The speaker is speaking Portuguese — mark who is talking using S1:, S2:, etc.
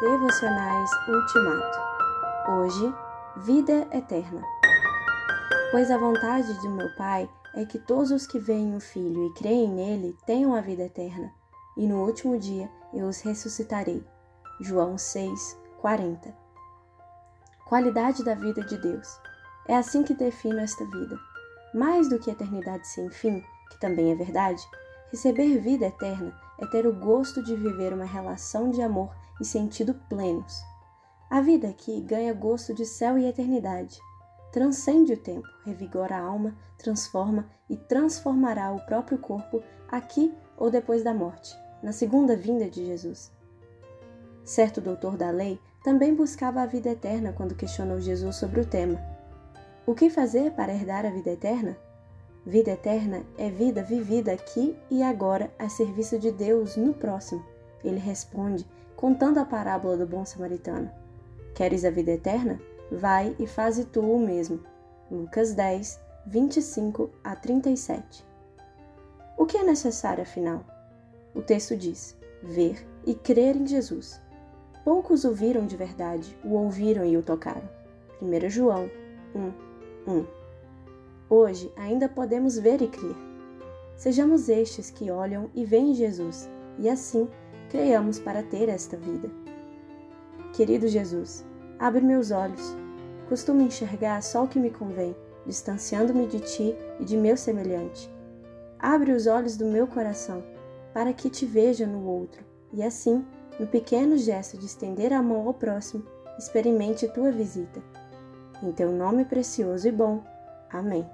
S1: Devocionais Ultimato. Hoje, vida eterna. Pois a vontade de meu Pai é que todos os que veem o Filho e creem nele tenham a vida eterna, e no último dia eu os ressuscitarei. João 6, 40. Qualidade da vida de Deus. É assim que defino esta vida. Mais do que eternidade sem fim, que também é verdade, receber vida eterna é ter o gosto de viver uma relação de amor e sentido plenos. A vida aqui ganha gosto de céu e eternidade. Transcende o tempo, revigora a alma, transforma e transformará o próprio corpo aqui ou depois da morte, na segunda vinda de Jesus. Certo doutor da lei também buscava a vida eterna quando questionou Jesus sobre o tema. O que fazer para herdar a vida eterna? Vida eterna é vida vivida aqui e agora a serviço de Deus no próximo. Ele responde contando a parábola do bom samaritano. Queres a vida eterna? Vai e faze tu o mesmo. Lucas 10, 25 a 37. O que é necessário afinal? O texto diz: ver e crer em Jesus. Poucos o viram de verdade, o ouviram e o tocaram. 1 João 1, 1. Hoje ainda podemos ver e crer. Sejamos estes que olham e veem Jesus, e assim creiamos para ter esta vida. Querido Jesus, abre meus olhos. Costumo enxergar só o que me convém, distanciando-me de ti e de meu semelhante. Abre os olhos do meu coração, para que te veja no outro, e assim, no pequeno gesto de estender a mão ao próximo, experimente tua visita. Em teu nome precioso e bom. Amém.